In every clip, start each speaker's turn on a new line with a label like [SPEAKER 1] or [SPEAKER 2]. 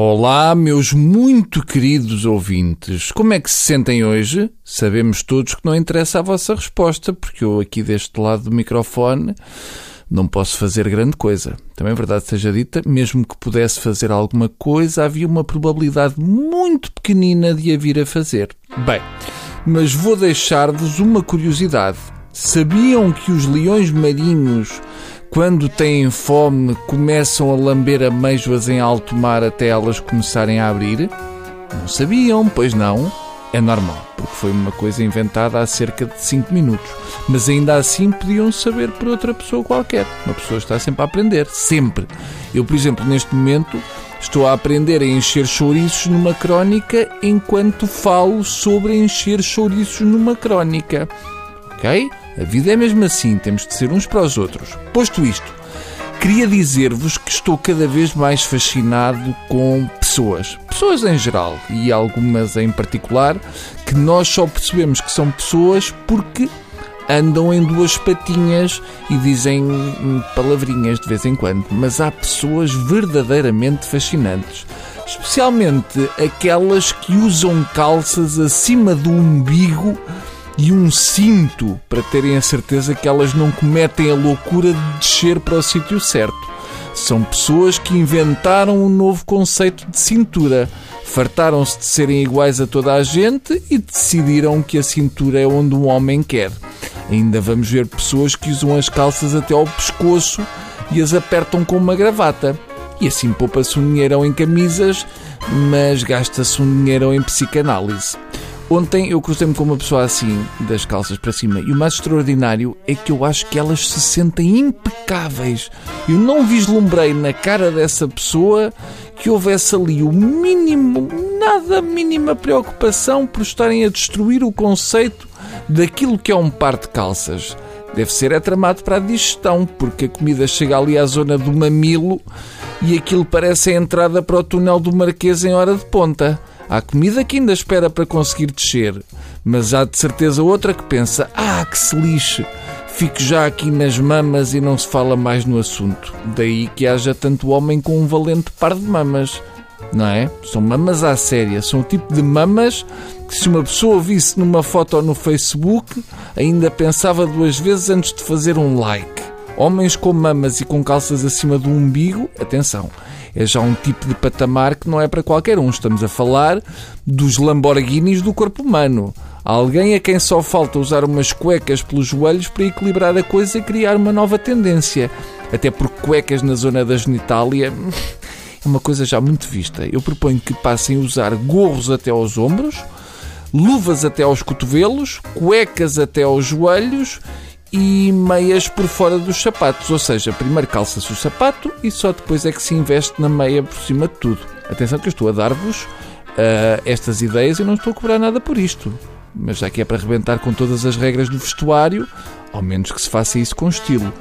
[SPEAKER 1] Olá, meus muito queridos ouvintes. Como é que se sentem hoje? Sabemos todos que não interessa a vossa resposta, porque eu aqui deste lado do microfone não posso fazer grande coisa. Também é verdade seja dita, mesmo que pudesse fazer alguma coisa, havia uma probabilidade muito pequenina de a vir a fazer. Bem, mas vou deixar-vos uma curiosidade. Sabiam que os leões marinhos quando têm fome, começam a lamber amêijoas em alto mar até elas começarem a abrir? Não sabiam, pois não. É normal, porque foi uma coisa inventada há cerca de 5 minutos. Mas ainda assim podiam saber por outra pessoa qualquer. Uma pessoa está sempre a aprender, sempre. Eu, por exemplo, neste momento estou a aprender a encher chouriços numa crónica enquanto falo sobre encher chouriços numa crónica. Ok? A vida é mesmo assim, temos de ser uns para os outros. Posto isto, queria dizer-vos que estou cada vez mais fascinado com pessoas. Pessoas em geral e algumas em particular, que nós só percebemos que são pessoas porque andam em duas patinhas e dizem palavrinhas de vez em quando. Mas há pessoas verdadeiramente fascinantes. Especialmente aquelas que usam calças acima do umbigo e um cinto para terem a certeza que elas não cometem a loucura de descer para o sítio certo. São pessoas que inventaram um novo conceito de cintura. Fartaram-se de serem iguais a toda a gente e decidiram que a cintura é onde um homem quer. Ainda vamos ver pessoas que usam as calças até ao pescoço e as apertam com uma gravata. E assim poupa-se um dinheirão em camisas, mas gasta-se um dinheirão em psicanálise. Ontem eu cruzei-me com uma pessoa assim, das calças para cima, e o mais extraordinário é que eu acho que elas se sentem impecáveis. Eu não vislumbrei na cara dessa pessoa que houvesse ali o mínimo, nada mínima preocupação por estarem a destruir o conceito daquilo que é um par de calças. Deve ser é tramado para a digestão, porque a comida chega ali à zona do mamilo e aquilo parece a entrada para o túnel do Marquês em hora de ponta. Há comida que ainda espera para conseguir descer, mas há de certeza outra que pensa: ah, que se lixe, fico já aqui nas mamas e não se fala mais no assunto. Daí que haja tanto homem com um valente par de mamas. Não é? São mamas à séria, são o tipo de mamas que se uma pessoa visse numa foto no Facebook, ainda pensava duas vezes antes de fazer um like. Homens com mamas e com calças acima do umbigo, atenção, é já um tipo de patamar que não é para qualquer um. Estamos a falar dos Lamborghinis do corpo humano. Alguém a quem só falta usar umas cuecas pelos joelhos para equilibrar a coisa e criar uma nova tendência. Até porque cuecas na zona da genitália é uma coisa já muito vista. Eu proponho que passem a usar gorros até aos ombros, luvas até aos cotovelos, cuecas até aos joelhos e meias por fora dos sapatos. Ou seja, primeiro calça-se o sapato e só depois é que se investe na meia por cima de tudo. Atenção que eu estou a dar-vos uh, estas ideias e não estou a cobrar nada por isto. Mas já que é para arrebentar com todas as regras do vestuário, ao menos que se faça isso com estilo.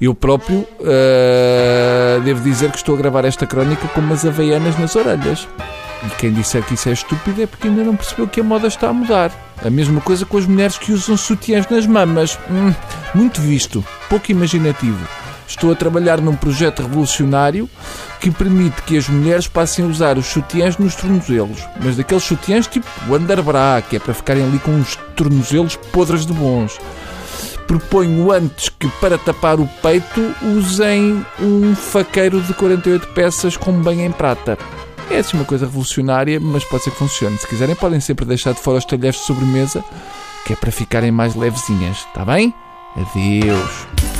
[SPEAKER 1] Eu próprio uh, devo dizer que estou a gravar esta crónica com umas havaianas nas orelhas. E quem disser que isso é estúpido é porque ainda não percebeu que a moda está a mudar. A mesma coisa com as mulheres que usam sutiãs nas mamas. Hum, muito visto, pouco imaginativo. Estou a trabalhar num projeto revolucionário que permite que as mulheres passem a usar os sutiãs nos tornozelos. Mas daqueles sutiãs tipo o underbra, que é para ficarem ali com uns tornozelos podres de bons. Proponho antes que, para tapar o peito, usem um faqueiro de 48 peças com banho em prata. É assim uma coisa revolucionária, mas pode ser que funcione. Se quiserem, podem sempre deixar de fora os talheres de sobremesa, que é para ficarem mais levezinhas, está bem? Adeus.